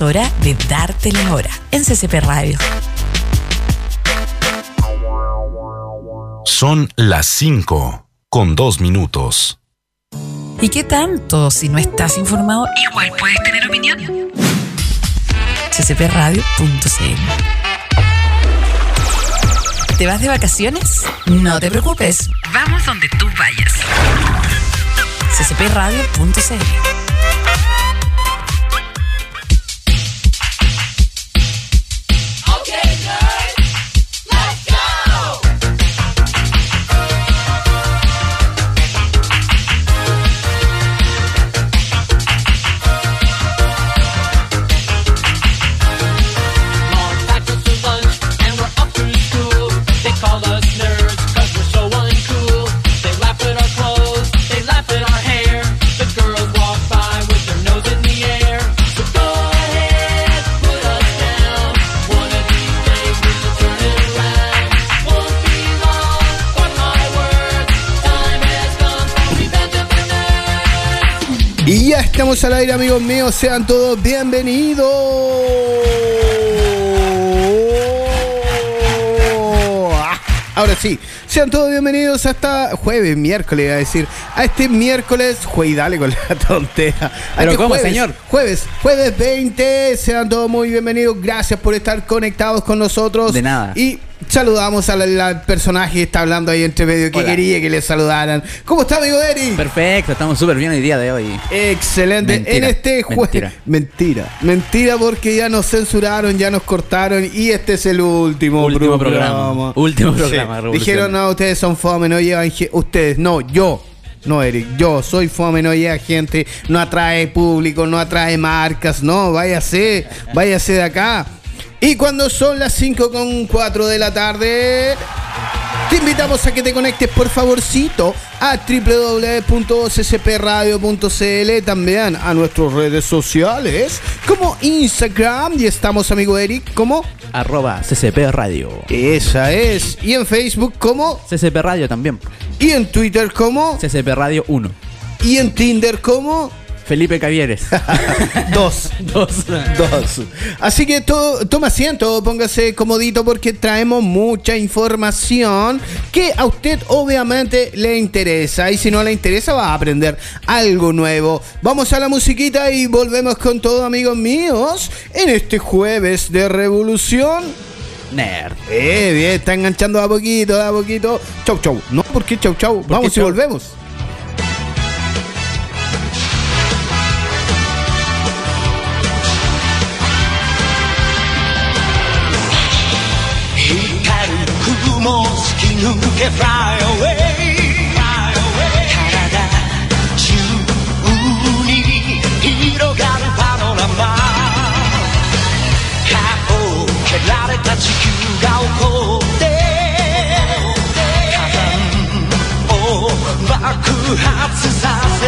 Es hora de darte la hora en CCP Radio. Son las 5 con 2 minutos. ¿Y qué tanto? Si no estás informado, igual puedes tener opinión. ccpradio.cl ¿Te vas de vacaciones? No te preocupes. Vamos donde tú vayas. ccpradio.cl estamos al aire, amigos míos. Sean todos bienvenidos. Ah, ahora sí, sean todos bienvenidos hasta jueves, miércoles, a decir, a este miércoles, jueves, dale con la tontera. Pero este ¿cómo, jueves, señor? Jueves, jueves 20, sean todos muy bienvenidos, gracias por estar conectados con nosotros. De nada. Y saludamos al, al personaje que está hablando ahí entre medio, que Hola. quería que le saludaran. ¿Cómo está, amigo Eri? Perfecto, estamos súper bien el día de hoy. Excelente. Mentira, en este jueves. mentira. Mentira. Mentira porque ya nos censuraron, ya nos cortaron y este es el último, Último programa. programa. Último programa, Sí. Dijeron, no, ustedes son fome, no llevan Ustedes, no, yo. No, Eric, yo soy fome, no llega gente, no atrae público, no atrae marcas, no, váyase, váyase de acá. Y cuando son las 5 con 4 de la tarde, te invitamos a que te conectes por favorcito a www.ccpradio.cl también a nuestras redes sociales como Instagram y estamos amigo Eric como Arroba CCP Radio. esa es y en Facebook como CCP Radio también. y en Twitter como CCP Radio 1. y en Tinder como Felipe Cavieres. dos Dos. Dos. Así que to- toma asiento, póngase comodito porque traemos mucha información que a usted obviamente le interesa. Y si no le interesa, va a aprender algo nuevo. Vamos a la musiquita y volvemos con todo, amigos míos, en este jueves de revolución. Nerd. Eh, bien, está enganchando a poquito, a poquito. Chau, chau. No, ¿por qué chau, chau? Vamos y chau? volvemos. 突き抜け Fly away. 体中に広がるパノラマ。歯を蹴られた地球が怒って火山を爆発させ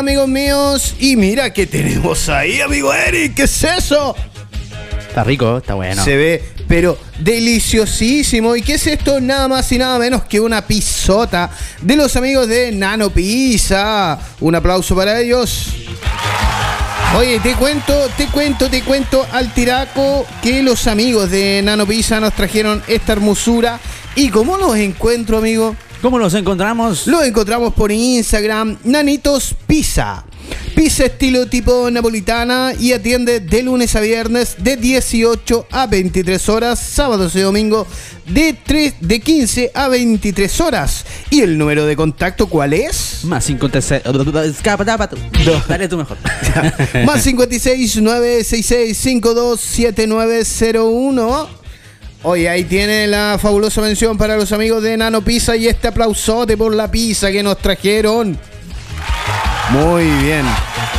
amigos míos. Y mira que tenemos ahí, amigo Eric. ¿Qué es eso? Está rico, está bueno. Se ve, pero deliciosísimo. ¿Y qué es esto? Nada más y nada menos que una pisota de los amigos de Nano Pizza. Un aplauso para ellos. Oye, te cuento, te cuento, te cuento al tiraco que los amigos de Nano Pizza nos trajeron esta hermosura. ¿Y cómo los encuentro, amigo? ¿Cómo los encontramos? Lo encontramos por Instagram, Nanitos Pizza. Pizza estilo tipo napolitana y atiende de lunes a viernes de 18 a 23 horas, sábados y domingo de, 3, de 15 a 23 horas. ¿Y el número de contacto cuál es? Más 56. Escapa, tapa tú. Dale tú mejor. Más 56 966 527901. Oye, ahí tiene la fabulosa mención para los amigos de Nano Pizza y este aplausote por la pizza que nos trajeron. Muy bien.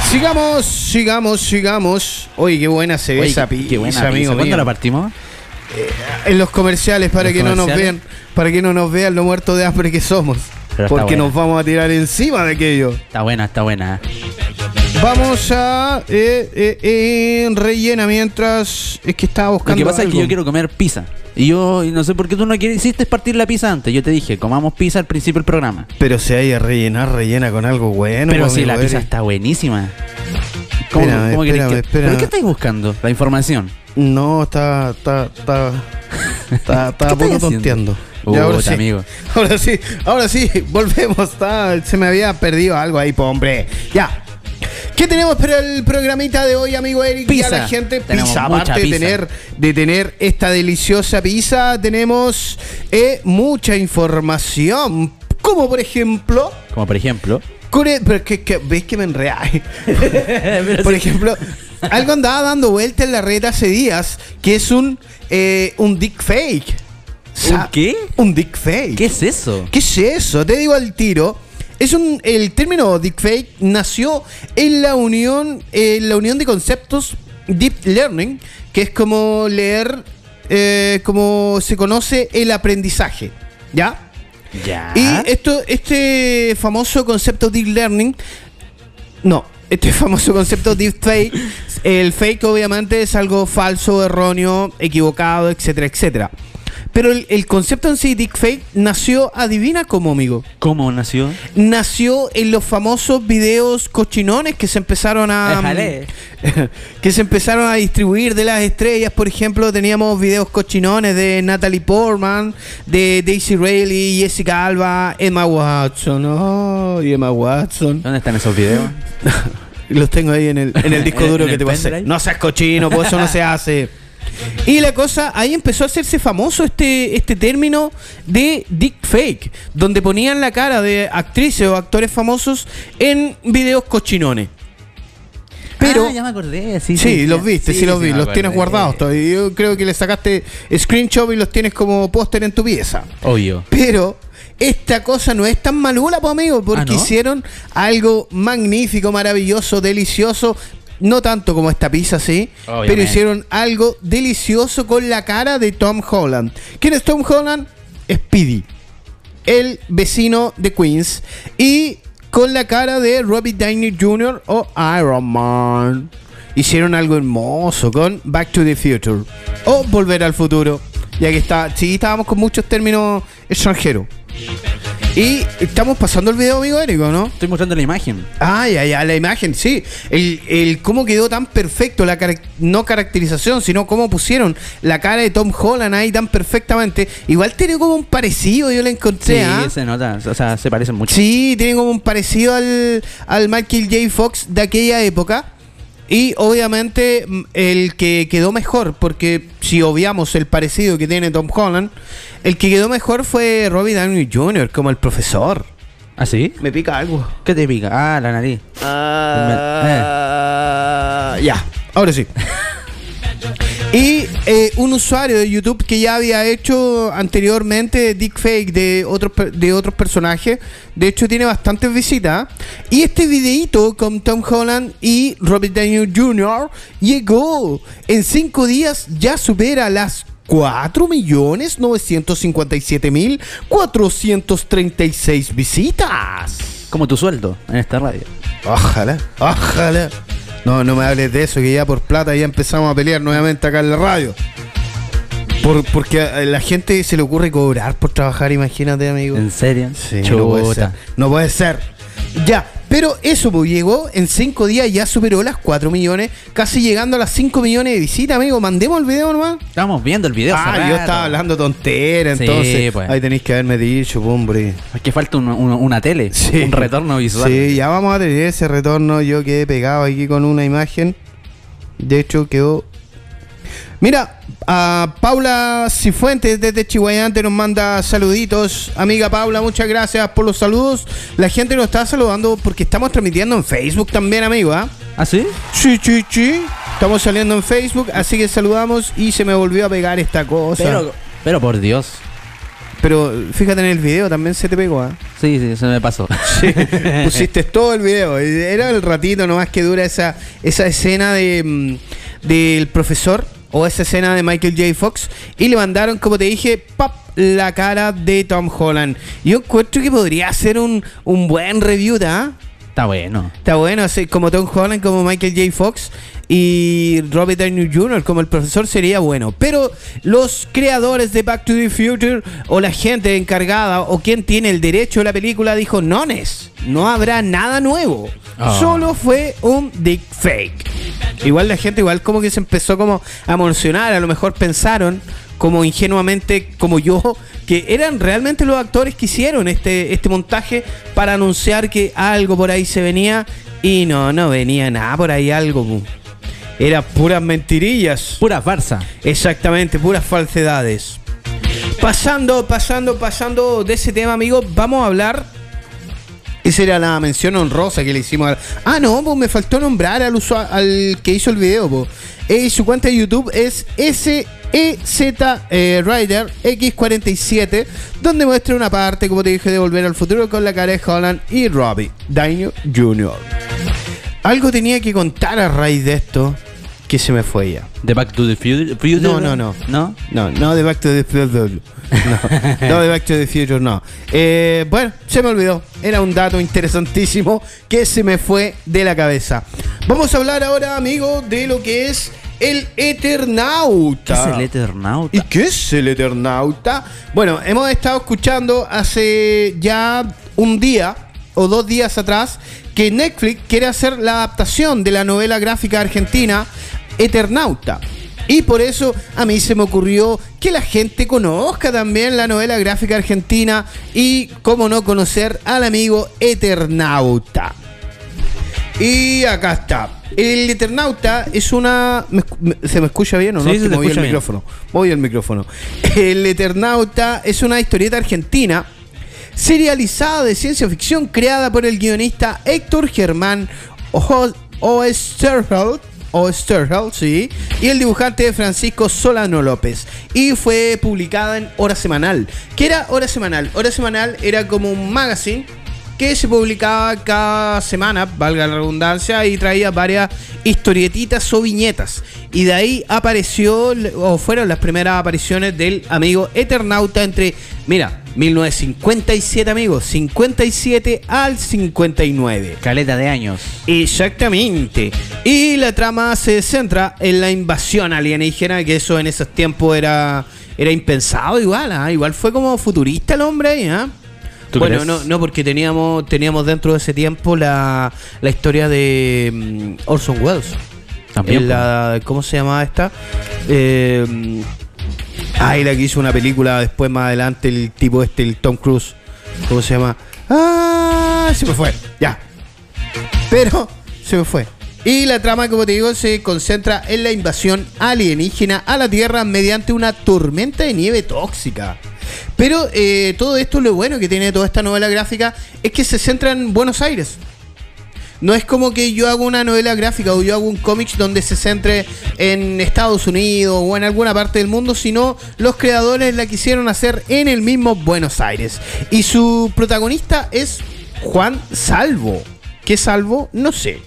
Sigamos, sigamos, sigamos. Oye, qué buena se ve Oye, esa pizza, qué buena pizza. amigo ¿Cuándo mío. la partimos? En los comerciales para ¿Los que no nos vean, para que no nos vean lo muerto de hambre que somos. Pero Porque nos vamos a tirar encima de aquello. Está buena, está buena. Vamos a eh, eh, eh, rellena mientras es que estaba Lo buscando. que pasa es que yo quiero comer pizza. Y yo y no sé por qué tú no quieres, hiciste partir la pizza antes. Yo te dije, comamos pizza al principio del programa. Pero si hay a rellenar, rellena con algo bueno. Pero pues, si la pizza está buenísima. ¿Cómo, Espérame, cómo espérame, que- espérame. ¿Pero qué estáis buscando? La información. No, está. Está. Está. Está, está ¿Qué a poco tonteando. Ahora sí. amigo. Ahora sí, ahora sí, volvemos. Está, se me había perdido algo ahí, po, hombre. Ya. ¿Qué tenemos para el programita de hoy, amigo Eric? Y a Pizza. la gente, Tenemos pizza. mucha Aparte de pizza. tener, de tener esta deliciosa pizza, tenemos eh, mucha información. Como por ejemplo. Como por ejemplo. Pero que, que- ¿Ves que me? Pero Por ejemplo, algo andaba dando vuelta en la red hace días, que es un, eh, un dick fake. Sa- qué? Un dick fake. ¿Qué es eso? ¿Qué es eso? Te digo al tiro. Es un, el término deepfake nació en la unión, en la unión de conceptos deep learning, que es como leer, eh, como se conoce el aprendizaje, ¿ya? Ya. Y esto, este famoso concepto deep learning, no, este famoso concepto deep fake, el fake obviamente es algo falso, erróneo, equivocado, etcétera, etcétera. Pero el, el concepto en sí, deep fake, nació, adivina cómo, amigo. ¿Cómo nació? Nació en los famosos videos cochinones que se empezaron a. Que se empezaron a distribuir de las estrellas. Por ejemplo, teníamos videos cochinones de Natalie Portman, de Daisy Riley, Jessica Alba, Emma Watson. Oh, y Emma Watson. ¿Dónde están esos videos? Los tengo ahí en el, en el disco ¿En duro el que te pasé. No seas cochino, pues eso no se hace. Y la cosa, ahí empezó a hacerse famoso este, este término de deepfake, donde ponían la cara de actrices o actores famosos en videos cochinones. Pero, Ah, ya me acordé. Sí, sí, sí, los viste, sí, los vi, los tienes guardados todavía. Yo creo que le sacaste screenshot y los tienes como póster en tu pieza. Obvio. Pero esta cosa no es tan malula, pues amigo, porque Ah, ¿no? hicieron algo magnífico, maravilloso, delicioso. No tanto como esta pizza, sí, Obviamente. pero hicieron algo delicioso con la cara de Tom Holland. ¿Quién es Tom Holland? Speedy, el vecino de Queens. Y con la cara de Robbie Downey Jr. o Iron Man. Hicieron algo hermoso con Back to the Future o Volver al Futuro. Ya que está, sí, estábamos con muchos términos extranjeros. Y estamos pasando el video, amigo Érico, ¿no? Estoy mostrando la imagen. Ah, ya, ya, la imagen, sí. El, el cómo quedó tan perfecto, la carac- no caracterización, sino cómo pusieron la cara de Tom Holland ahí tan perfectamente. Igual tiene como un parecido, yo le encontré. Sí, ¿ah? se nota. O sea, se parecen mucho. Sí, tiene como un parecido al, al Michael J. Fox de aquella época. Y obviamente mm, el que quedó mejor, porque si obviamos el parecido que tiene Tom Holland, el que quedó mejor fue Robbie Downey Jr., como el profesor. ¿Ah, sí? Me pica algo. ¿Qué te pica? Ah, la nariz. Ah, ya, ahora sí. Y eh, un usuario de YouTube que ya había hecho anteriormente deepfake de otros de otros personajes, de hecho tiene bastantes visitas. Y este videito con Tom Holland y Robert Downey Jr. llegó en 5 días, ya supera las 4.957.436 visitas. Como tu sueldo en esta radio. Ojalá, ojalá. No, no me hables de eso, que ya por plata ya empezamos a pelear nuevamente acá en la radio. Por, porque a la gente se le ocurre cobrar por trabajar, imagínate, amigo. ¿En serio? Sí, no puede ser. No puede ser. Ya, pero eso pues, llegó en 5 días, ya superó las 4 millones, casi llegando a las 5 millones de visitas, amigo. Mandemos el video nomás. Estamos viendo el video. Ah, yo estaba hablando tontera, Sí, entonces. pues. Ahí tenéis que haberme dicho, hombre. Es que falta un- un- una tele. Sí. Un retorno visual. Sí, ya vamos a tener ese retorno. Yo quedé pegado aquí con una imagen. De hecho, quedó. Mira, a Paula Cifuentes desde Chihuayante nos manda saluditos. Amiga Paula, muchas gracias por los saludos. La gente nos está saludando porque estamos transmitiendo en Facebook también, amigo. ¿ah? ¿Ah, sí? Sí, sí, sí. Estamos saliendo en Facebook, así que saludamos y se me volvió a pegar esta cosa. Pero, Pero, pero por Dios. fíjate en el video, también se te pegó. ¿ah? Sí, sí, se me pasó. Pusiste todo el video. Era el ratito nomás que dura esa, esa escena de mm, del profesor o esa escena de Michael J. Fox y le mandaron, como te dije, ¡pap! la cara de Tom Holland. Yo encuentro que podría ser un, un buen review, ¿ah? Está bueno. Está bueno, así como Tom Holland, como Michael J. Fox y Robert Downey Jr. como el profesor sería bueno. Pero los creadores de Back to the Future o la gente encargada o quien tiene el derecho de la película dijo, nones, no habrá nada nuevo. Ah. Solo fue un deep fake. Igual la gente igual como que se empezó como a emocionar, a lo mejor pensaron como ingenuamente como yo que eran realmente los actores que hicieron este este montaje para anunciar que algo por ahí se venía y no, no venía nada por ahí algo. Era puras mentirillas. Pura farsa. Exactamente, puras falsedades. Pasando, pasando, pasando de ese tema, amigos, vamos a hablar. Esa era la mención honrosa que le hicimos al. Ah, no, pues me faltó nombrar al usua- al que hizo el video, pues. Eh, su cuenta de YouTube es SEZ eh, Rider X47, donde muestra una parte, como te dije, de volver al futuro con la cara de Holland y Robbie Downey Jr. Algo tenía que contar a raíz de esto que se me fue ya. The Back to the Future. No, no, no. ¿No? No, no de Back to the Future. No, no de Back to the Future, no. Eh, bueno, se me olvidó. Era un dato interesantísimo que se me fue de la cabeza. Vamos a hablar ahora, amigo, de lo que es el ¿Qué Eternauta. es el Eternauta? ¿Y qué es el Eternauta? Bueno, hemos estado escuchando hace ya un día o dos días atrás que Netflix quiere hacer la adaptación de la novela gráfica argentina Eternauta. Y por eso a mí se me ocurrió que la gente conozca también la novela gráfica argentina y cómo no conocer al amigo Eternauta. Y acá está. El Eternauta es una. ¿me escu- me- ¿Se me escucha bien o no? Sí, se te micrófono. Moví el micrófono. El Eternauta es una historieta argentina serializada de ciencia ficción creada por el guionista Héctor Germán Oesterheld. Oesterheld, sí. Y el dibujante Francisco Solano López. Y fue publicada en Hora Semanal. ¿Qué era Hora Semanal? Hora Semanal era como un magazine que se publicaba cada semana, valga la redundancia, y traía varias historietitas o viñetas. Y de ahí apareció, o fueron las primeras apariciones del amigo Eternauta entre, mira, 1957 amigos, 57 al 59. Caleta de años. Exactamente. Y la trama se centra en la invasión alienígena, que eso en esos tiempos era, era impensado igual, ¿ah? igual fue como futurista el hombre ahí. ¿Tú Bueno, crees? no, no, porque teníamos, teníamos dentro de ese tiempo la, la historia de mm, Orson Welles. También, la, ¿Cómo se llamaba esta? Eh, mm, ay, la que hizo una película después más adelante, el tipo este, el Tom Cruise. ¿Cómo se llama? Ah, se me fue. Ya. Pero se me fue. Y la trama, como te digo, se concentra en la invasión alienígena a la Tierra mediante una tormenta de nieve tóxica. Pero eh, todo esto, lo bueno que tiene toda esta novela gráfica es que se centra en Buenos Aires. No es como que yo hago una novela gráfica o yo hago un cómic donde se centre en Estados Unidos o en alguna parte del mundo, sino los creadores la quisieron hacer en el mismo Buenos Aires. Y su protagonista es Juan Salvo. ¿Qué Salvo? No sé.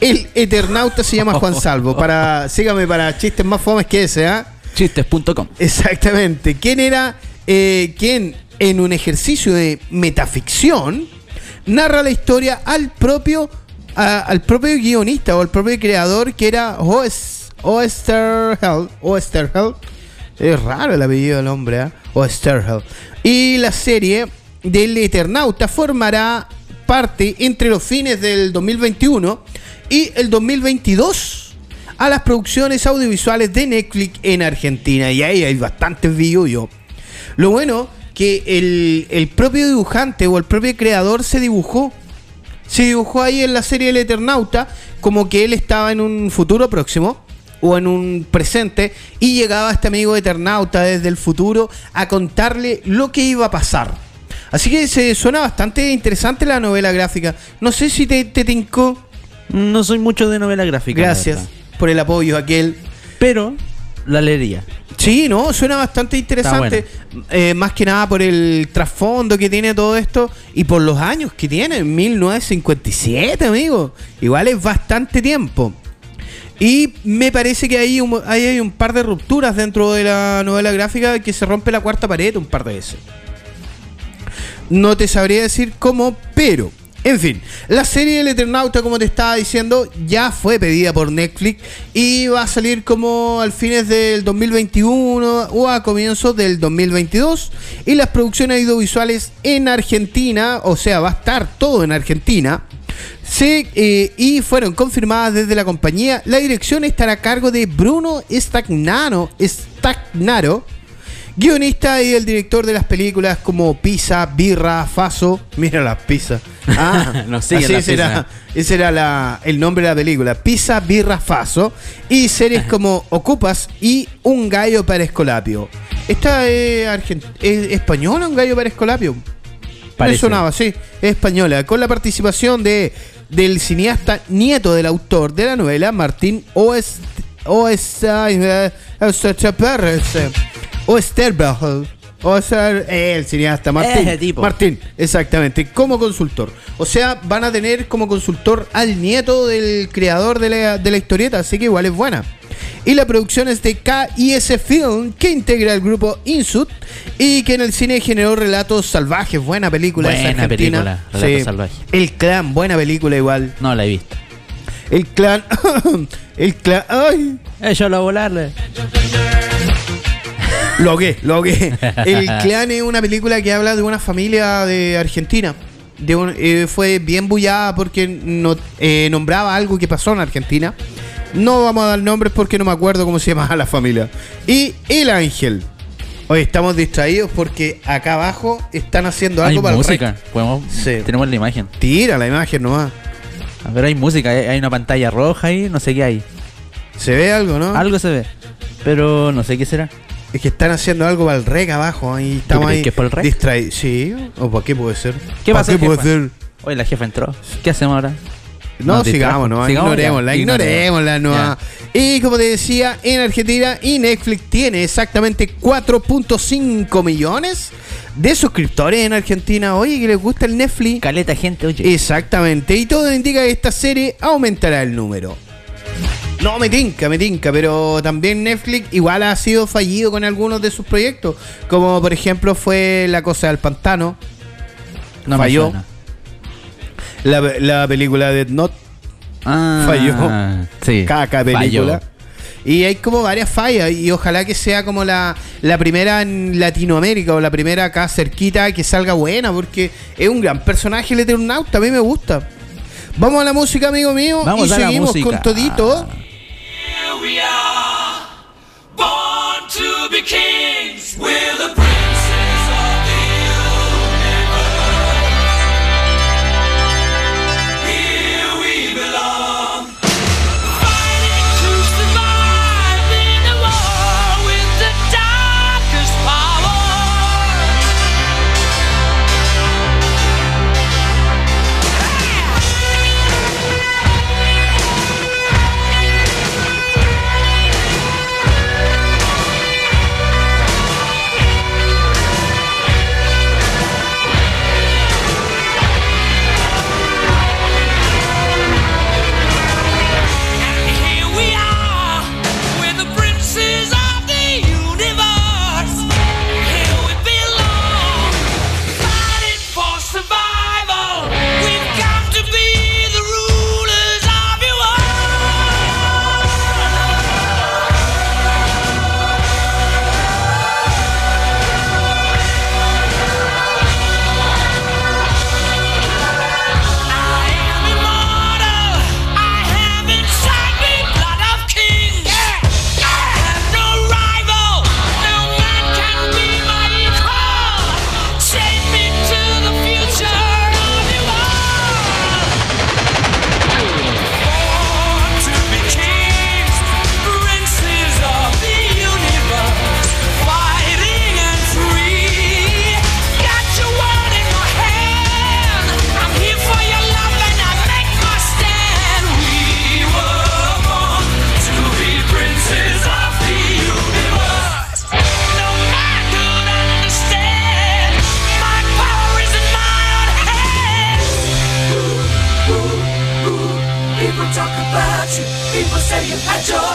El Eternauta se llama Juan Salvo. Para, sígame para chistes más fomes que ese, ¿ah? Chistes.com. Exactamente. ¿Quién era eh, quien en un ejercicio de metaficción narra la historia al propio al propio guionista o al propio creador que era Oes- Oesterheld Oesterheld es raro el apellido del hombre ¿eh? Oesterheld y la serie del Eternauta formará parte entre los fines del 2021 y el 2022 a las producciones audiovisuales de Netflix en Argentina. Y ahí hay bastantes yo Lo bueno que el, el propio dibujante o el propio creador se dibujó. Se dibujó ahí en la serie El Eternauta como que él estaba en un futuro próximo o en un presente y llegaba este amigo Eternauta desde el futuro a contarle lo que iba a pasar. Así que se suena bastante interesante la novela gráfica. No sé si te, te tincó. No soy mucho de novela gráfica. Gracias por el apoyo, aquel. Pero la leería. Sí, no, suena bastante interesante. Eh, más que nada por el trasfondo que tiene todo esto y por los años que tiene, 1957, amigo. Igual es bastante tiempo. Y me parece que hay ahí hay un par de rupturas dentro de la novela gráfica que se rompe la cuarta pared un par de veces. No te sabría decir cómo, pero. En fin, la serie del Eternauta, como te estaba diciendo, ya fue pedida por Netflix y va a salir como al fines del 2021 o a comienzos del 2022. Y las producciones audiovisuales en Argentina, o sea, va a estar todo en Argentina. Se, eh, y fueron confirmadas desde la compañía. La dirección estará a cargo de Bruno Stagnano, Stagnaro, guionista y el director de las películas como Pizza, Birra, Faso. Mira las pizza. Ah, Nos siguen así las ese era, ese era la- el nombre de la película. Pizza, Birra, Faso. Y series como Ocupas y Un gallo para Escolapio. ¿Esta es, argent- es española, Un gallo para Escolapio? Me Parece. sonaba, sí, es española, con la participación de del cineasta nieto del autor de la novela, Martín eh, Oesterberg, Oester- eh, el cineasta Martín, Ese tipo. Martín, exactamente, como consultor. O sea, van a tener como consultor al nieto del creador de la, de la historieta, así que igual es buena. Y la producción es de KIS Film, que integra el grupo Insut y que en el cine generó Relatos Salvajes. Buena película Buena argentina. película, Relatos Salvajes. El Clan, buena película igual. No la he visto. El Clan, el Clan, ay, Échalo a volarle. Lo que, lo que. El Clan es una película que habla de una familia de Argentina. De un- eh, fue bien bullada porque no, eh, nombraba algo que pasó en Argentina. No vamos a dar nombres porque no me acuerdo cómo se llamaba la familia. Y El Ángel. Hoy estamos distraídos porque acá abajo están haciendo Hay algo para el música. rec. Podemos, Sí. Tenemos la imagen. Tira la imagen nomás. A ver, hay música. Hay hay una pantalla roja ahí. No sé qué hay. ¿Se ve algo, no? Algo se ve. Pero no sé qué será. Es que están haciendo algo para el rec abajo. Ahí estamos crees ahí que es para el rec? distraídos. Sí, o para qué puede ser. ¿Qué ¿Para pasa, qué puede jefa? ser? Oye, la jefa entró. ¿Qué hacemos ahora? No, sigamos, no, Sigamos ya. ignorémosla, ignorémosla, no. Y como te decía, en Argentina y Netflix tiene exactamente 4.5 millones de suscriptores en Argentina. Oye, que les gusta el Netflix. Caleta gente, oye. Exactamente, y todo indica que esta serie aumentará el número. No, me tinca, me tinca, pero también Netflix igual ha sido fallido con algunos de sus proyectos, como por ejemplo fue La Cosa del Pantano, no falló. la, la película Dead Note, Ah, Falló. Sí. caca película. Falló. Y hay como varias fallas y ojalá que sea como la, la primera en Latinoamérica o la primera acá cerquita que salga buena porque es un gran personaje el Eternauta, a mí me gusta. Vamos a la música, amigo mío, Vamos y a la seguimos música. con todito. People say you had your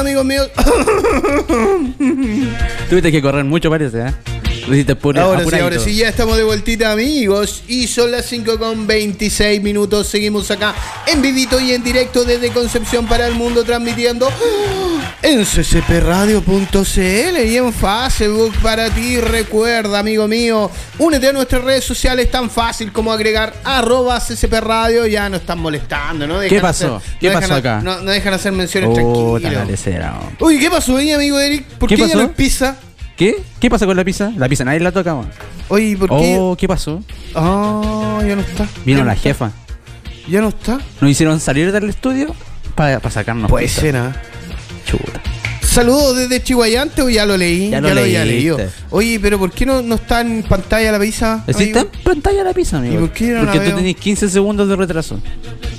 amigos míos. Tuviste que correr mucho, parece, ¿eh? Ahora sí, ahora sí, ya estamos de vueltita, amigos. Y son las 5 con 26 minutos. Seguimos acá en vivito y en directo desde Concepción para el mundo, transmitiendo en ccpradio.cl y en Facebook para ti. Recuerda, amigo mío, únete a nuestras redes sociales tan fácil como agregar arroba ccpradio. Ya no están molestando, ¿no? Dejan ¿Qué pasó? hacer- ¿Qué no pasó dejan- acá? No, no dejan hacer menciones Oh, tranquilos. oh. Uy, ¿qué pasó ahí, amigo Eric? ¿Por ¿Qué qué, ya pasó? no es pizza? ¿Qué? ¿Qué pasa con la pizza? La pizza nadie la toca, man. Oye, ¿por qué? Oh, ¿qué pasó? Ah, ya no está. Vino Ya no la está. jefa. Ya no está. Nos hicieron salir del estudio para sacarnos Puede pizza. ser, ¿ah? Chuta. Saludos desde Chihuayante o ya lo leí. Ya lo había leído. Oye, pero ¿por qué no, no está en pantalla la pizza? Está en pantalla la pizza, amigo. ¿Y por qué no la Porque tú veo? tenés 15 segundos de retraso.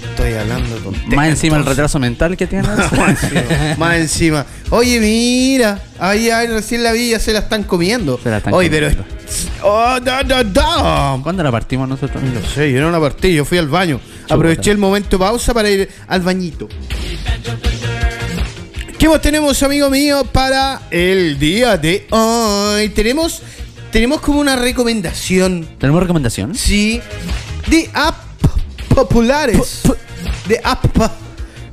Estoy hablando tonterías, Más encima el retraso mental que tienes. Más encima. Oye, mira. Ahí, ahí recién la vi, ya se la están comiendo. Se la están Oye, comiendo. pero. Oh, da, da, da. ¿Cuándo la partimos nosotros? No sé, yo no la partí, yo fui al baño. Aproveché el momento pausa para ir al bañito. ¿Qué más tenemos, amigo mío, para el día de hoy? Tenemos, tenemos como una recomendación, ¿Tenemos recomendación? sí, de app populares, de app,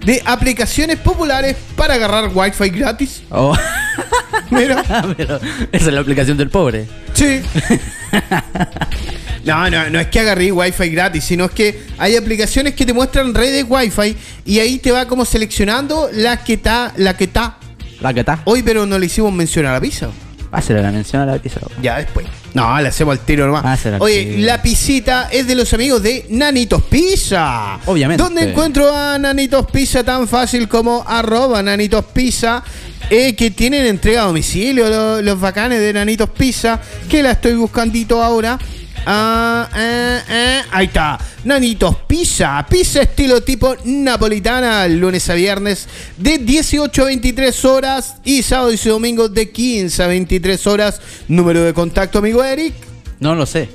de aplicaciones populares para agarrar wifi gratis. Oh. Mira, Pero esa es la aplicación del pobre. sí. No, no, no es que agarré wifi gratis, sino es que hay aplicaciones que te muestran redes wifi y ahí te va como seleccionando la que está, la que está. La que está. Hoy, pero no le hicimos mención a la pizza. Hacer la mención a la pizza. Ya después. No, le hacemos al tiro nomás. Será el Oye, tiro. la pisita es de los amigos de Nanitos Pizza. Obviamente. ¿Dónde encuentro a Nanitos Pizza tan fácil como arroba Nanitos Pizza? eh, que tienen entrega a domicilio lo- los, bacanes de Nanitos Pizza. Que la estoy buscandito ahora. Ah, eh, eh, ahí está. Nanitos Pizza. Pizza estilo tipo napolitana. Lunes a viernes de 18 a 23 horas. Y sábado y domingo de 15 a 23 horas. Número de contacto, amigo Eric. No lo sé.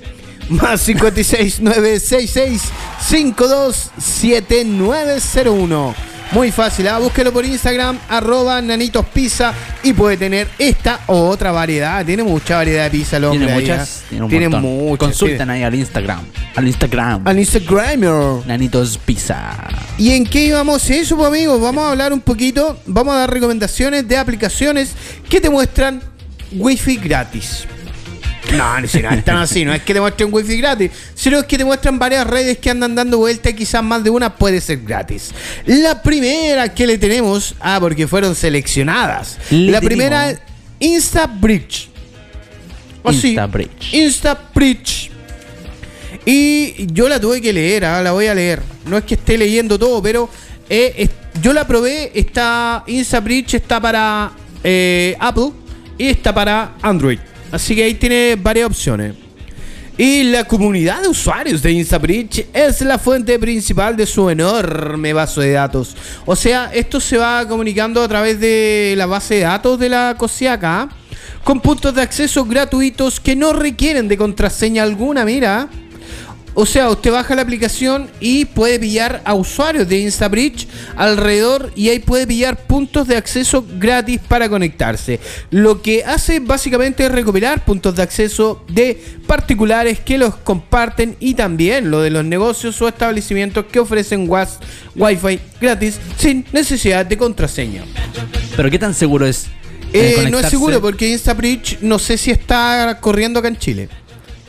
Más 56 966 527901. Muy fácil, ¿ah? búsquelo por Instagram, arroba nanitos pizza y puede tener esta o otra variedad. Tiene mucha variedad de pizza el hombre. Tiene ahí, muchas. ¿ah? Tiene, Tiene muchas. Consultan tiene- ahí al Instagram. Al Instagram. Al Instagramer. Nanitos Pizza. ¿Y en qué íbamos eso, pues, amigos? Vamos a hablar un poquito, vamos a dar recomendaciones de aplicaciones que te muestran wifi gratis. No, no, si no están así, no es que te muestren wifi gratis, sino es que te muestran varias redes que andan dando vuelta y quizás más de una puede ser gratis. La primera que le tenemos, ah, porque fueron seleccionadas. Le la tenemos. primera InstaBridge. Así. InstaBridge. InstaBridge. Y yo la tuve que leer, ah, la voy a leer. No es que esté leyendo todo, pero eh, es- yo la probé. Está InstaBridge está para eh, Apple y está para Android. Así que ahí tiene varias opciones. Y la comunidad de usuarios de InstaBridge es la fuente principal de su enorme base de datos. O sea, esto se va comunicando a través de la base de datos de la COSIACA con puntos de acceso gratuitos que no requieren de contraseña alguna, mira. O sea, usted baja la aplicación y puede pillar a usuarios de InstaBridge alrededor y ahí puede pillar puntos de acceso gratis para conectarse. Lo que hace básicamente es recopilar puntos de acceso de particulares que los comparten y también lo de los negocios o establecimientos que ofrecen was- Wi-Fi gratis sin necesidad de contraseña. Pero ¿qué tan seguro es? Eh, eh, no es seguro porque InstaBridge no sé si está corriendo acá en Chile.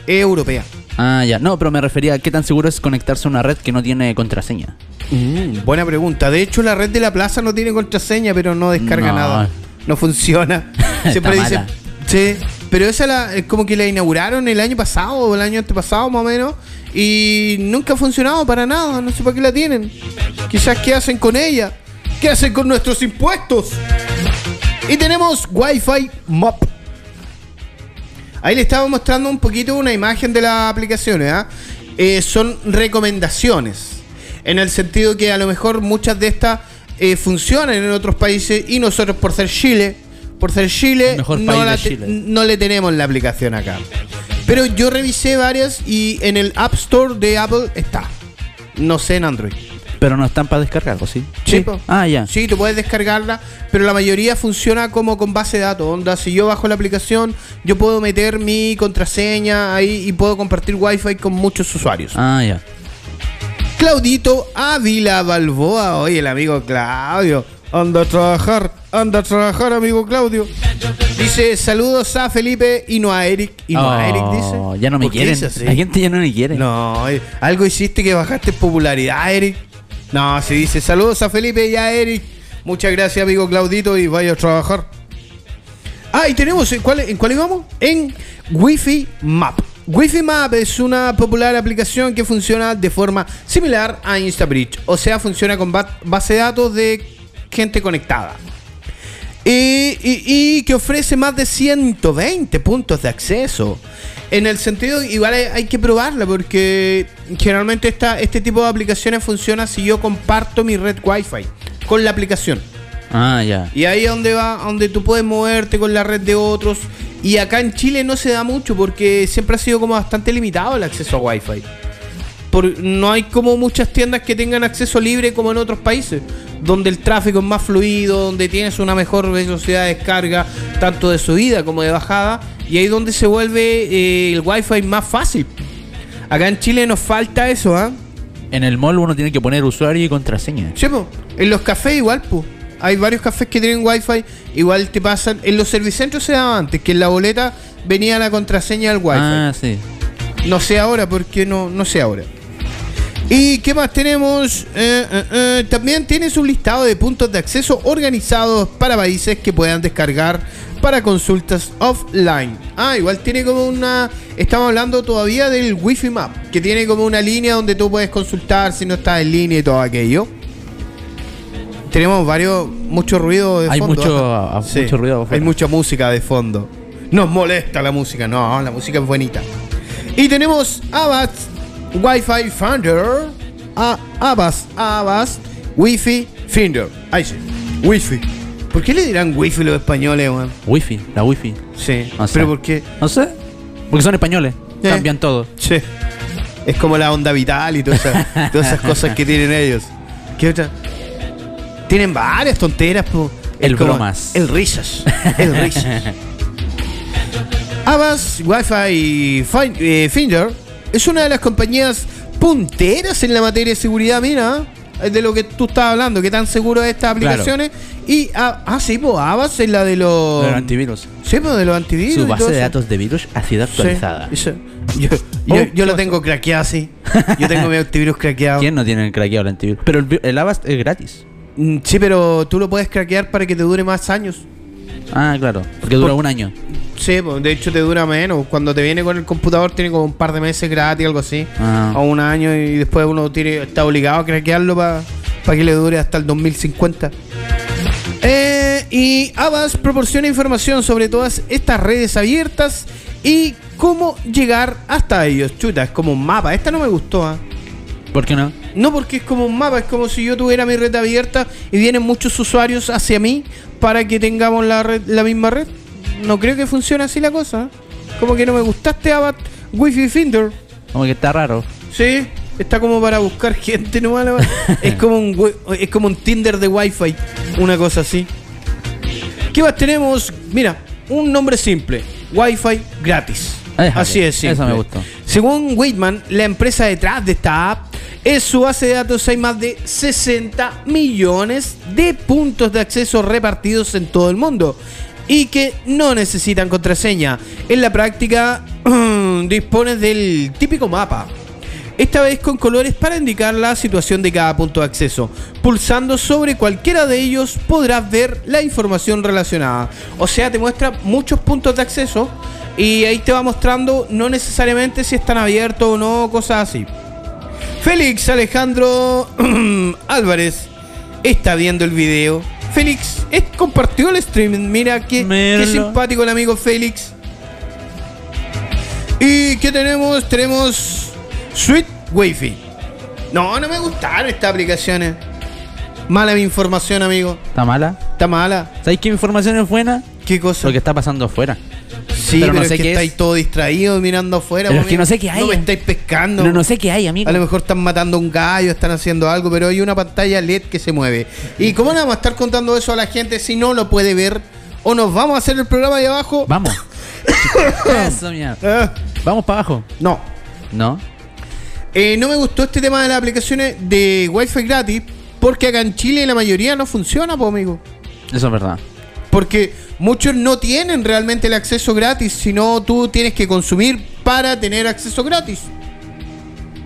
Es europea. Ah, ya. No, pero me refería a qué tan seguro es conectarse a una red que no tiene contraseña. Mm, buena pregunta. De hecho, la red de la plaza no tiene contraseña, pero no descarga No. nada. No funciona. Siempre dice. mala. Sí, pero esa la, es como que la inauguraron el año pasado o el año antepasado más o menos. Y nunca ha funcionado para nada. No sé para qué la tienen. Quizás qué hacen con ella. ¿Qué hacen con nuestros impuestos? Y tenemos Wi-Fi Mop. Ahí le estaba mostrando un poquito una imagen de las aplicaciones. ¿ah? Eh, son recomendaciones. En el sentido que a lo mejor muchas de estas eh, funcionan en otros países y nosotros por ser Chile, por ser Chile, no, la Chile. no le tenemos la aplicación acá. Pero yo revisé varias y en el App Store de Apple está. No sé en Android. Pero no están para descargar, ¿o sí? Sí. Ah, ya. Sí, tú puedes descargarla, pero la mayoría funciona como con base de datos. Onda, si yo bajo la aplicación, yo puedo meter mi contraseña ahí y puedo compartir Wi-Fi con muchos usuarios. Ah, ya. Claudito Ávila Balboa, oye, el amigo Claudio. Anda a trabajar, anda a trabajar, amigo Claudio. Dice, saludos a Felipe y no a Eric. Y no a Eric, dice. Oh, Ya no me ¿Por qué quieren. La gente ya no me quiere. No, algo hiciste que bajaste popularidad, Eric. No, se dice saludos a Felipe y a Eric. Muchas gracias, amigo Claudito, y vaya a trabajar. Ah, y tenemos, ¿en cuál, en cuál íbamos? En Wi-Fi Map. Wi-Fi Map es una popular aplicación que funciona de forma similar a InstaBridge. O sea, funciona con ba- base de datos de gente conectada. Y, y- y que ofrece más de 120 puntos de acceso. En el sentido, igual hay, hay que probarla porque generalmente esta, este tipo de aplicaciones funciona si yo comparto mi red Wi-Fi con la aplicación. Ah, ya. Y ahí es donde va, donde tú puedes moverte con la red de otros. Y acá en Chile no se da mucho porque siempre ha sido como bastante limitado el acceso a Wi-Fi. Por, no hay como muchas tiendas que tengan acceso libre como en otros países, donde el tráfico es más fluido, donde tienes una mejor velocidad de descarga, tanto de subida como de bajada, y ahí es donde se vuelve eh, el Wi-Fi más fácil. Acá en Chile nos falta eso, ¿ah? En el mall uno tiene que poner usuario y contraseña. Sí, po. En los cafés igual, pues. Hay varios cafés que tienen wifi, igual te pasan. En los servicentros se daba antes, que en la boleta venía la contraseña del wifi. Ah, sí. No sé ahora, porque no, no sé ahora. ¿Y qué más tenemos? Eh, eh, eh, también tienes un listado de puntos de acceso organizados para países que puedan descargar para consultas offline. Ah, igual tiene como una... Estamos hablando todavía del Wi-Fi Map, que tiene como una línea donde tú puedes consultar si no estás en línea y todo aquello. Tenemos varios, mucho ruido de Hay fondo. mucho- ajá. a- mucho ruido. Hay mucha música de fondo. Nos molesta la música, no, la música es bonita. Y tenemos Avast Wi-Fi Finder. A Avast, Avast Wi-Fi Finder. Ahí sí. Wi-Fi. ¿Por qué le dirán Wi-Fi los españoles, weón? Wifi, la wifi. Sí. No sé. Pero por qué? No sé. Porque son españoles. Eh. Cambian todo. Sí. Es como la onda vital y todas esas, todas esas cosas que tienen ellos. ¿Qué otra? Tienen varias tonteras, po. El como bromas. El risas. El risas. Avast Wi-Fi eh, Finder es una de las compañías punteras en la materia de seguridad, mira. De lo que tú estás hablando, que tan seguro es estas Claro. aplicaciones. Y, ah, ah, sí, pues Avast es la de los... Pero antivirus. Sí, pues de los antivirus. Su base de datos de virus ha sido actualizada. Sí. Yo, yo, Oh, yo ¿qué lo tengo craqueado así. Yo tengo mi antivirus craqueado. ¿Quién no tiene el craqueado el antivirus? Pero el, el Avast es gratis. Mm, Sí, pero tú lo puedes craquear para que te dure más años. Ah, claro. Porque dura un año. Sí, pues, de hecho te dura menos. Cuando te viene con el computador tiene como un par de meses gratis, algo así. Ah. O un año y después uno tiene, está obligado a craquearlo para que le dure hasta el 2050. Eh, y Abbas proporciona información sobre todas estas redes abiertas y cómo llegar hasta ellos. Chuta, es como un mapa. Esta no me gustó, ¿ah? ¿Por qué no? No porque es como un mapa, es como si yo tuviera mi red abierta y vienen muchos usuarios hacia mí para que tengamos la, red, la misma red. No creo que funcione así la cosa. Como que no me gustaste Abat Wi-Fi Finder. Como que está raro. Sí, está como para buscar gente nomás. es como un es como un Tinder de Wi-Fi, una cosa así. ¿Qué más tenemos? Mira, un nombre simple, Wi-Fi gratis. Déjame, Así es, simple. eso me gustó. Según Whitman, la empresa detrás de esta app, en su base de datos hay más de 60 millones de puntos de acceso repartidos en todo el mundo y que no necesitan contraseña. En la práctica, dispones del típico mapa. Esta vez con colores para indicar la situación de cada punto de acceso. Pulsando sobre cualquiera de ellos podrás ver la información relacionada. O sea, te muestra muchos puntos de acceso y ahí te va mostrando no necesariamente si están abiertos o no, cosas así. Félix Alejandro Álvarez está viendo el video. Félix es- compartió el streaming. Mira qué, qué simpático el amigo Félix. ¿Y qué tenemos? Tenemos Sweet Wi-Fi. No, no me gustaron estas aplicaciones. Mala mi información, amigo. ¿Está mala? Está mala. ¿Sabéis qué información es buena? ¿Qué cosa? Lo que está pasando afuera. Sí, pero pero, no es sé que qué estáis es. todo distraído mirando afuera. Pero es que no sé qué hay. No me estáis pescando. No, no sé qué hay, amigo. A lo mejor están matando a un gallo, están haciendo algo, pero hay una pantalla LED que se mueve. ¿Y cómo le vamos a estar contando eso a la gente si no lo puede ver? ¿O nos vamos a hacer el programa de abajo? Vamos. Eso. Ah, Vamos para abajo. no. ¿No? Eh, no me gustó este tema de las aplicaciones de Wi-Fi gratis porque acá en Chile la mayoría no funciona, pues, amigo. Eso es verdad. Porque muchos no tienen realmente el acceso gratis, sino tú tienes que consumir para tener acceso gratis.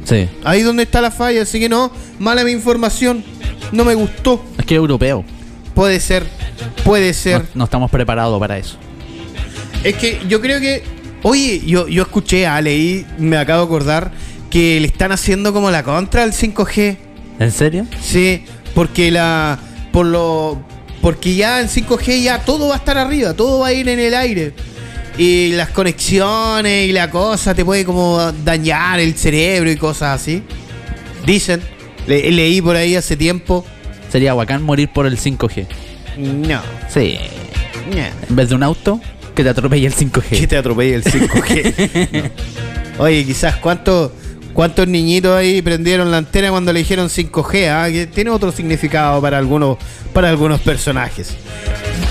Sí. Ahí donde está la falla, así que no, mala mi información, no me gustó. Es que es europeo. Puede ser, puede No, ser. no estamos preparados para eso. Es que yo creo que, oye, yo, yo escuché a Ale y me acabo de acordar que le están haciendo como la contra al 5G. ¿En serio? Sí, porque la, por lo, porque ya en 5G ya todo va a estar arriba, todo va a ir en el aire. Y las conexiones y la cosa te puede como dañar el cerebro y cosas así. Dicen, Le- leí por ahí hace tiempo. Sería bacán morir por el 5G. No, Sí. no. En vez de un auto, que te atropelle el 5G. Que te atropelle el 5G. No. Oye, quizás cuántos cuántos niñitos ahí prendieron la antena cuando le dijeron 5G, ah? que tiene otro significado para algunos para algunos personajes.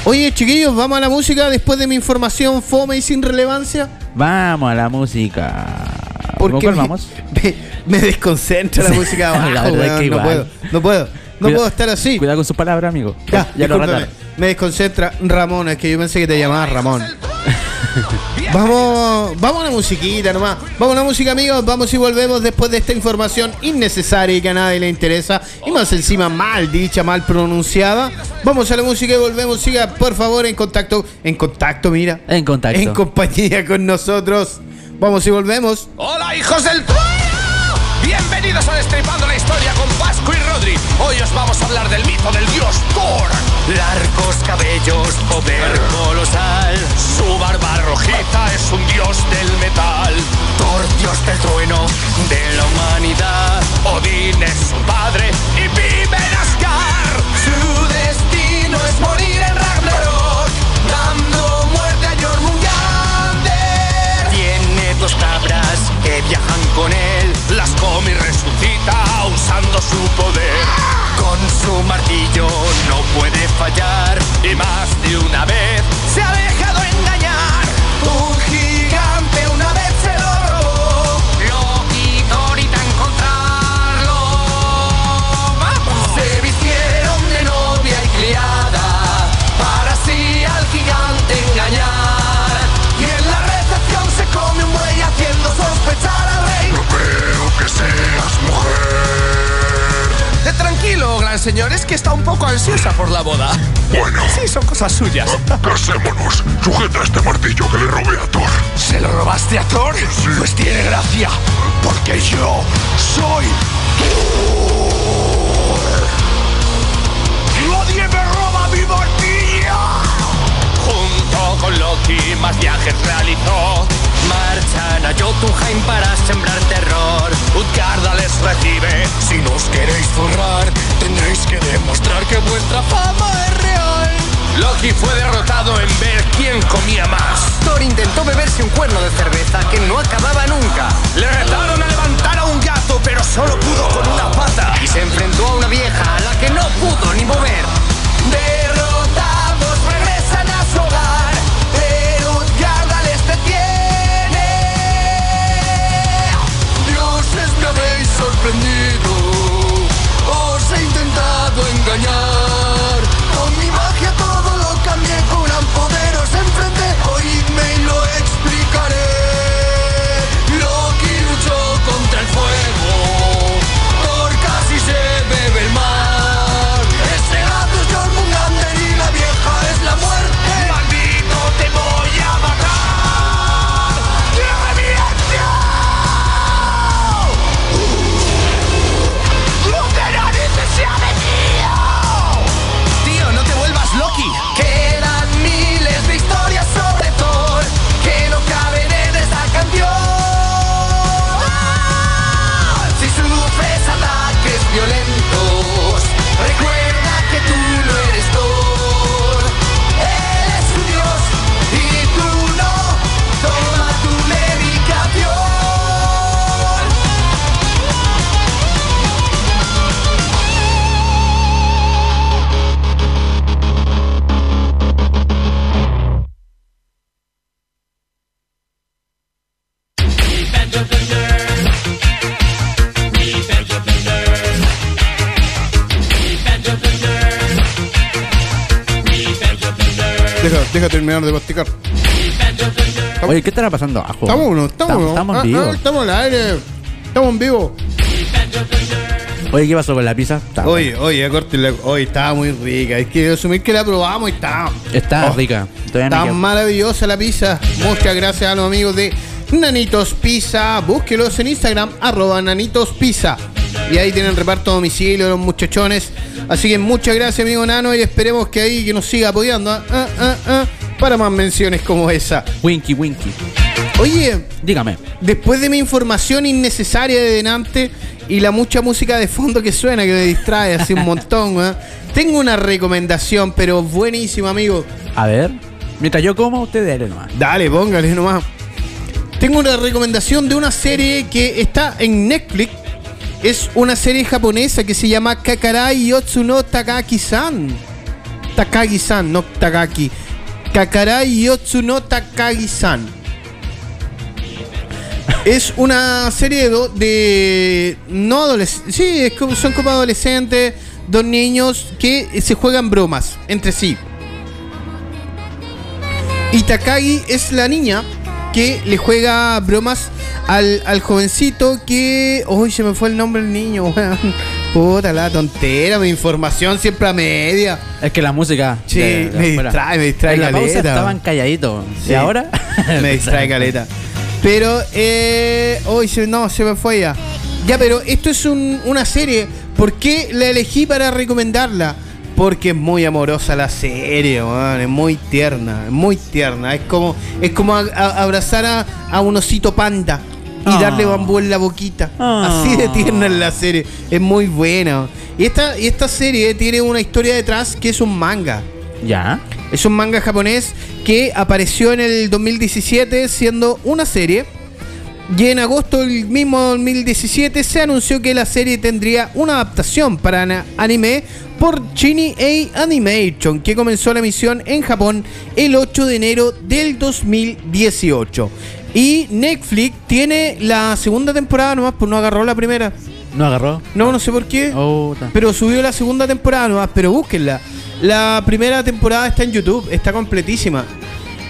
Oye, chiquillos, vamos a la música después de mi información fome y sin relevancia. Vamos a la música. Porque ¿Con cuál me, vamos? me- me desconcentra la música la verdad que no igual. puedo, no puedo, no Cuida- puedo estar así. Cuidado con sus palabras, amigo. Ya, ya lo. Me desconcentra Ramón, es que yo pensé que te llamabas Ramón. Vamos, vamos a la musiquita nomás. Vamos a la música, amigos. Vamos y volvemos después de esta información innecesaria y que a nadie le interesa. Y más encima mal dicha, mal pronunciada. Vamos a la música y volvemos. Siga, por favor, en contacto. En contacto, mira. En contacto. En compañía con nosotros. Vamos y volvemos. ¡Hola, hijos del trueno! Bienvenidos a Destripando la Historia con Hoy os vamos a hablar del mito del dios Thor. Largos cabellos, poder colosal. Su barba rojita es un dios del metal. Thor, dios del trueno, de la humanidad. Odín es su padre y vive en Asgard. Su destino es morir que viajan con él, las come y resucita usando su poder. Con su martillo no puede fallar y más de una vez se ha dejado engañar. Sospechar al rey. No creo que seas mujer. Tranquilo, gran señor, es que está un poco ansiosa por la boda. Bueno, Sí, son cosas suyas. casémonos. Sujeta este martillo que le robé a Thor. ¿Se lo robaste a Thor? Pues tiene gracia, porque yo soy Thor. ¡Nadie me roba mi martillo! Junto con Loki más viajes realizó. Marchan a Jotunheim para sembrar terror. Utgarda les recibe. Si nos queréis forrar, tendréis que demostrar que vuestra fama es real. Loki fue derrotado en ver quién comía más. Thor intentó beberse un cuerno de cerveza que no acababa nunca. Le retaron a levantar a un gato, pero solo pudo con una pata. Y se enfrentó a una vieja a la que no pudo ni mover. Soñar terminar de masticar. Oye, ¿qué estará pasando abajo? Estamos uno, estamos uno. Estamos Ah, en vivo. ah, estamos al aire. Estamos en vivo. Oye, ¿qué pasó con la pizza? Está Oye, oye. Hoy estaba muy rica. Hay que asumir que la probamos y está. Está Oh, rica. Está maravillosa la pizza. Muchas gracias a los amigos de Nanitos Pizza. Búsquelos en Instagram, arroba Nanitos Pizza. Y ahí tienen reparto a domicilio los muchachones. Así que muchas gracias, amigo Nano. Y esperemos que ahí que nos siga apoyando ah, ah, ah, ah, para más menciones como esa. Winky, winky. Oye, Dígame. después de mi información innecesaria de delante y la mucha música de fondo que suena, que me distrae así un montón, ¿eh? tengo una recomendación, pero buenísima, amigo. A ver. Mientras yo como, usted dele nomás. Dale, póngale nomás. Tengo una recomendación de una serie que está en Netflix. Es una serie japonesa que se llama Kakarai Yotsu no Takagi-san. Takagi-san, no Takaki. Kakarai Yotsu no Takagi-san. Es una serie de, de no adolescentes. Sí, son como adolescentes, dos niños que se juegan bromas entre sí. Y Takagi es la niña que le juega bromas al, al jovencito que. Uy, se me fue el nombre del niño, weón. Puta la tontera, mi información siempre a media. Es que la música. Sí, de- de me afuera. distrae, me distrae En la pausa estaban calladitos. Sí. ¿Y ahora? me distrae caleta. Pero, eh. Hoy no, se me fue ya. Ya, pero esto es un- una serie. ¿Por qué la elegí para recomendarla? Porque es muy amorosa la serie, weón, es muy tierna, es muy tierna. Es como, es como a- a- abrazar a, a un osito panda y Ah. darle bambú en la boquita. Ah. Así de tierna es la serie. Es muy buena. Y esta, y esta serie tiene una historia detrás que es un manga. Ya. Es un manga japonés que apareció en el 2017 siendo una serie. Y en agosto del mismo 2017 se anunció que la serie tendría una adaptación para anime por Chini A Animation, que comenzó la emisión en Japón el 8 de enero del 2018. Y Netflix tiene la segunda temporada nomás, pues no agarró la primera. ¿No agarró? No, no sé por qué. Oh. Pero subió la segunda temporada nomás, pero búsquenla. La primera temporada está en YouTube, está completísima.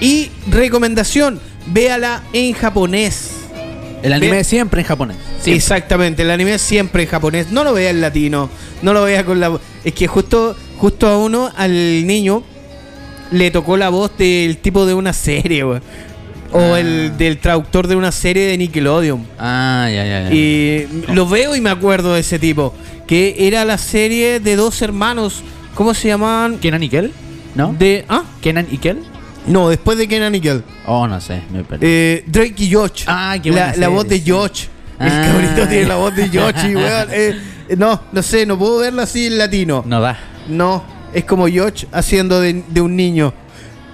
Y recomendación, véala en japonés. El anime Ve- siempre en japonés. Siempre. Exactamente, el anime siempre en japonés. No lo vea en latino. No lo vea con la. Es que justo, justo a uno, al niño, le tocó la voz del tipo de una serie, weón. O Ah. el del traductor de una serie de Nickelodeon. Ah, ya, ya, ya. Y lo veo y me acuerdo de ese tipo. Que era la serie de dos hermanos. ¿Cómo se llamaban? ¿Kenan y Kel? ¿No? De. ¿Ah? ¿Kenan y Kel? No, después de Kenan Nickel. Oh, no sé, me perdí. Eh, Drake y Josh. Ah, qué buena la serie, voz de sí. Josh. El Ah. cabrito tiene la voz de Josh, y, weón, eh, no, no sé, no puedo verla así en latino. no da. No, es como Josh haciendo de, de un niño.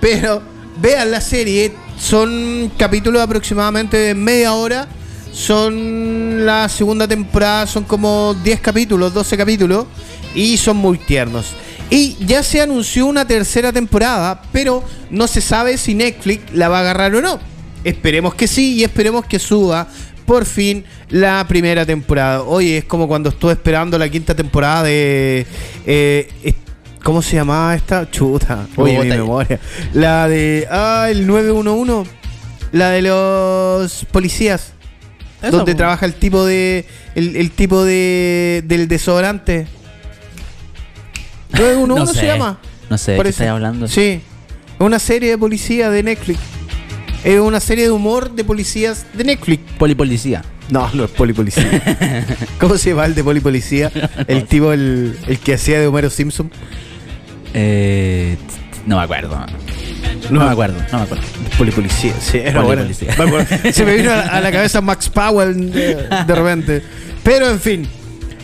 Pero vean la serie, son capítulos aproximadamente de media hora. Son la segunda temporada, son como 10 capítulos, 12 capítulos. Y son muy tiernos. Y ya se anunció una tercera temporada, pero no se sabe si Netflix la va a agarrar o no. Esperemos que sí y esperemos que suba por fin la primera temporada. Oye, es como cuando estuve esperando la quinta temporada de... eh, ¿Cómo se llamaba esta? Chuta. Oye, mi memoria. La de... Ah, el 911. La de los policías. Eso, donde po. trabaja el tipo de... El, el tipo de... Del desodorante. 911 No se llama. No sé, ¿de qué estás hablando? Sí. Es una serie de policía de Netflix. Es una serie de humor de policías de Netflix. Polipolicía. No, no es polipolicía. ¿Cómo se llama el de polipolicía? El tipo, el, el que hacía de Homero Simpson. Eh, no me acuerdo. No, me acuerdo, no me acuerdo. Polipolicía, sí, era. Polipolicía. Se me vino a la, cabeza Max Powell de, de repente. Pero en fin,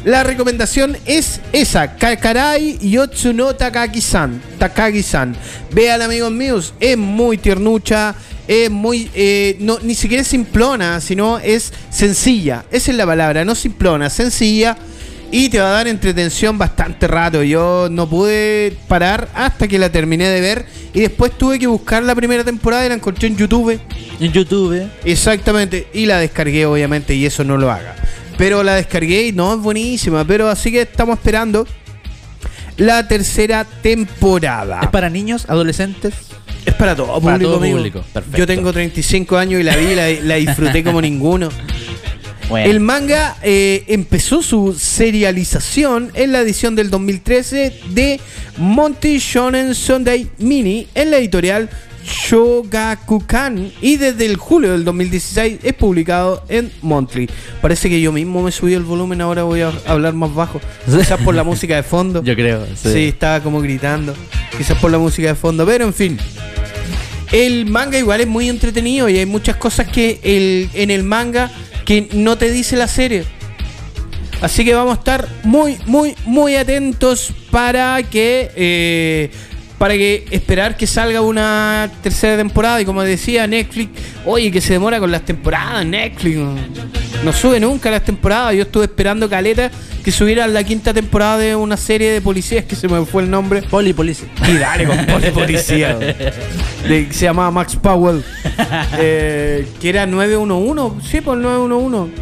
la recomendación es esa: Kakarai Yotsu no Takagi-san. Takagi-san. Vean, amigos míos, es muy tiernucha. Es muy. eh, no, ni siquiera es simplona, sino es sencilla. Esa es la palabra, no simplona, sencilla. Y te va a dar entretención bastante rato. Yo no pude parar hasta que la terminé de ver. Y después tuve que buscar la primera temporada y la encontré en YouTube. En YouTube. Exactamente. Y la descargué, obviamente, y eso no lo haga. Pero la descargué y no es buenísima. Pero así que estamos esperando la tercera temporada. ¿Es para niños, adolescentes? Es para todo Para público, todo público, perfecto. Yo tengo 35 años y la vi, la, la disfruté como ninguno. Bueno. El manga eh, empezó su serialización en la edición del 2013 de Monty Shonen Sunday Mini en la editorial Shogakukan y desde el julio del 2016 es publicado en Monthly. Parece que yo mismo me subí el volumen, ahora voy a hablar más bajo. Quizás por la música de fondo. Yo creo, sí. Sí. estaba como gritando. Quizás por la música de fondo, pero en fin. El manga igual es muy entretenido y hay muchas cosas que el, en el manga que no te dice la serie. Así que vamos a estar muy, muy, muy atentos para que eh, para que esperar que salga una tercera temporada y como decía Netflix, oye que se demora con las temporadas Netflix, no, no sube nunca las temporadas. Yo estuve esperando caleta que subiera la quinta temporada de una serie de policías que se me fue el nombre. Polipolicía. Y dale con poli policía. De- se llamaba Max Powell. Eh, que era 911. Sí, pues 911.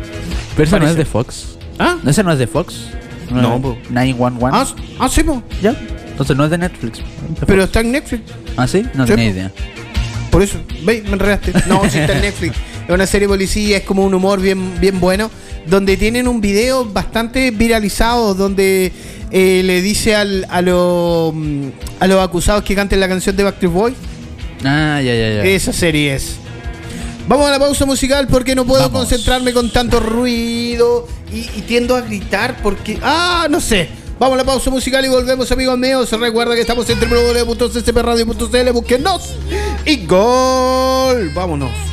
Pero esa no es de Fox. ¿Ah? ¿No, ¿Esa no es de Fox? No, po. 911. Ah, ah, sí, pues. ¿Ya? Entonces no es de Netflix. Pero está en Netflix. ¿Ah, sí? No tenía idea. Por eso. Ve, me enredaste. No, sí está en Netflix. Es una serie de policía, es como un humor bien, bien bueno. Donde tienen un video bastante viralizado. Donde eh, le dice al, a, lo- mm, a los acusados que canten la canción de Backstreet Boys. Ah, ya, ya, ya. Esa serie es. Vamos a la pausa musical porque no puedo Vamos. concentrarme con tanto ruido y, y tiendo a gritar porque... Ah, no sé. Vamos a la pausa musical y volvemos, amigos míos. Recuerda que estamos en www.ccpradio.cl. Búsquenos y gol. Vámonos.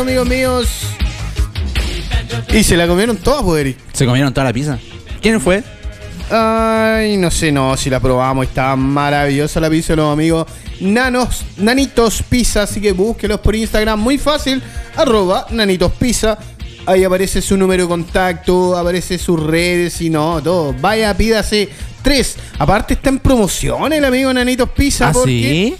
Amigos míos. Y se la comieron todas, pues, Eric. ¿Se comieron toda la pizza? ¿Quién fue? Ay, no sé, no, si la probamos. Está maravillosa la pizza de los amigos Nanos, Nanitos Pizza. Así que búsquelos por Instagram. Muy fácil. Arroba Nanitos Pizza. Ahí aparece su número de contacto, aparece sus redes y no, todo. Vaya, pídase tres. Aparte está en promoción el amigo Nanitos Pizza. ¿Ah, porque- Sí,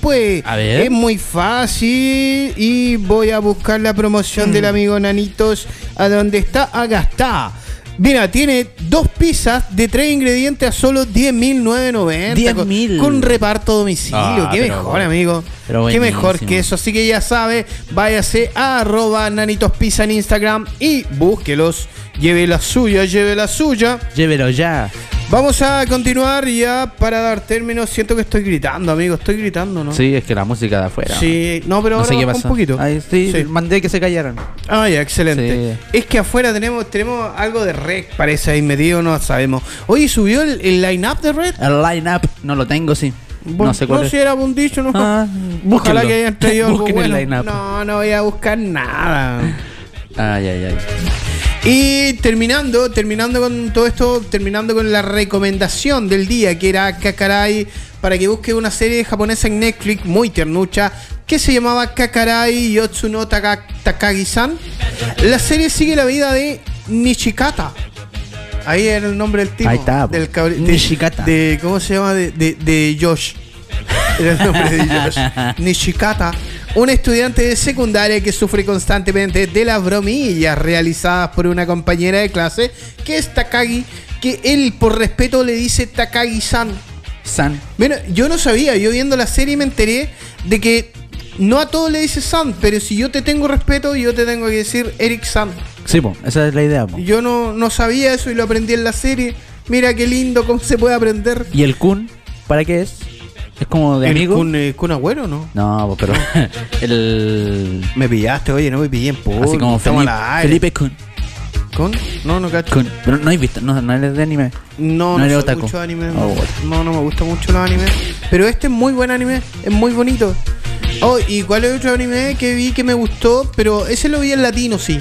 pues. A ver. Es muy fácil. Y voy a buscar la promoción Mm. del amigo Nanitos. A donde está. Acá está. Mira, tiene dos pizzas de tres ingredientes a solo 10.990. 10.000. Con, con reparto a domicilio. Ah, Qué mejor, bueno. amigo. Pero Qué mejor que eso. Así que ya sabe, váyase a arroba Nanitos Pizza en Instagram y búsquelos. Lleve la suya, lleve la suya. Llévelo ya. Vamos a continuar ya para dar términos. Siento que estoy gritando, amigo. Estoy gritando, ¿no? Sí, es que la música de afuera. Sí, no, pero No ahora sé qué un poquito. Ahí sí, Sí. mandé que se callaran. Ah, ya, excelente. Sí. Es que afuera tenemos, tenemos algo de Red, parece ahí metido, no sabemos. Oye, ¿subió el, el line-up de Red? El line-up no lo tengo, sí. no sé cuál no es. si era un dicho, ¿no? Ah, Ojalá que hayan traído algo bueno. No, no voy a buscar nada. Ay, ay, ay. Y terminando, terminando con todo esto, terminando con la recomendación del día, que era Kakarai, para que busque una serie japonesa en Netflix muy ternucha, que se llamaba Kakarai Yotsuno Taka- Takagi-san. La serie sigue la vida de Nishikata. Ahí era el nombre del tipo. Ahí está. Del de, Nishikata. de- ¿Cómo se llama? De, de, de Josh. Era el nombre de Josh. Nishikata. Un estudiante de secundaria que sufre constantemente de las bromillas realizadas por una compañera de clase que es Takagi, que él por respeto le dice Takagi-san. San. Bueno, yo no sabía, yo viendo la serie me enteré de que no a todos le dice San, pero si yo te tengo respeto, yo te tengo que decir Eric San. Sí, po, esa es la idea. po. Yo no, no sabía eso y lo aprendí en la serie. Mira qué lindo cómo se puede aprender. ¿Y el Kun? ¿Para qué es? ¿Es como de ¿El amigo? Kun, eh, Kun Agüero, no? No, po, pero el... Me pillaste, oye, no me pillé en público. Así como Felipe, aire. Felipe Kun. ¿Con? No, no cacho. Kun. Pero no has visto, no, no eres de anime. No, No no, soy mucho anime. Oh, bueno. no, no me gusta mucho los animes. Pero este es muy buen anime, es muy bonito. Oh, ¿y cuál es otro anime que vi que me gustó? Pero ese lo vi en latino, sí.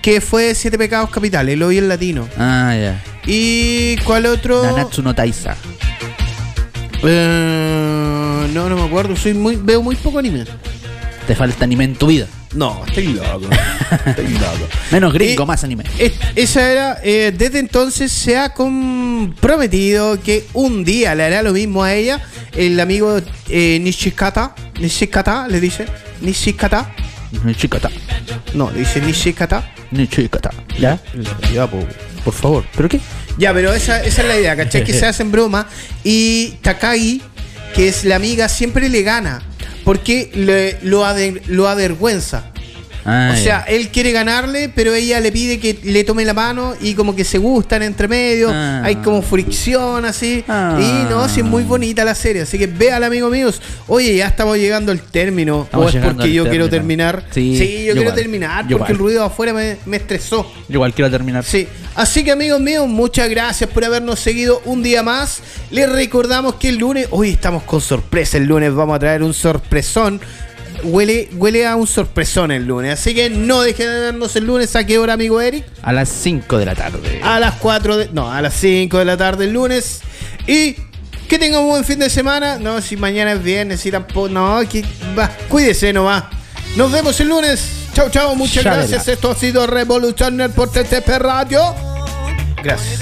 Que fue Siete Pecados Capitales, lo vi en latino. Ah, ya. ¿Y cuál otro? Nanatsu no Taisa. Eh, no, no me acuerdo. Soy muy, veo muy poco anime. Te falta anime en tu vida. No, estoy loco. estoy loco. Menos gringo, Y- más anime. Es- esa era, eh, desde entonces se ha comprometido que un día le hará lo mismo a ella. El amigo eh, Nishikata, Nishikata le dice, Nishikata, Ni chicata. no, le dice Nishikata. Ni chicata. ¿Ya? Ya, po, por favor. ¿Pero qué? Ya, pero esa, esa es la idea, ¿cachai? Que se hacen broma y Takagi, que es la amiga, siempre le gana porque le- lo, lo avergüenza. Ah, o sea, él quiere ganarle, pero ella le pide que le tome la mano y como que se gustan entre medio. Ah. Hay como fricción así. Ah. Y no, sí, es muy bonita la serie. Así que véala, amigo míos. Oye, ya estamos llegando al término. O es porque yo quiero terminar. Sí, yo, yo quiero igual. terminar Yo porque el ruido afuera me, me estresó. Yo igual quiero terminar. Sí, así que amigos míos, muchas gracias por habernos seguido un día más. Les recordamos que el lunes, hoy estamos con sorpresa, el lunes vamos a traer un sorpresón. Huele, huele a un sorpresón el lunes, así que no dejen de vernos el lunes. ¿A qué hora, amigo Eric? A las 5 de la tarde. A las 4 de... No, a las 5 de la tarde el lunes. Y que tengan un buen fin de semana. No, si mañana es viernes, si tampoco... No, que va, cuídese nomás. Nos vemos el lunes. Chao, chao, muchas Chabela. gracias. Esto ha sido Revolution por TTP Radio. Gracias.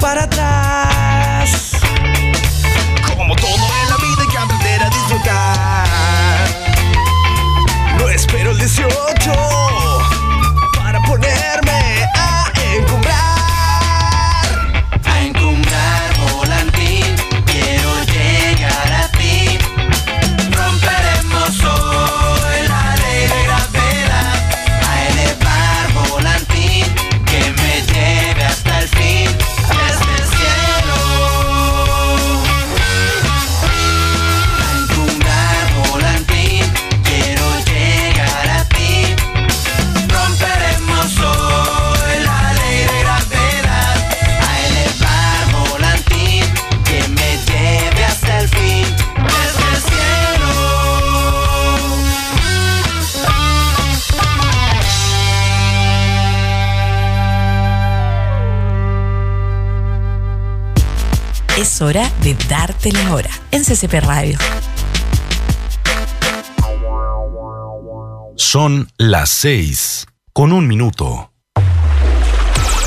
Para atrás. Como todo en la vida hay que aprender a disfrutar. No espero el 18 de darte la hora en CCP Radio. Son las 6 con un minuto.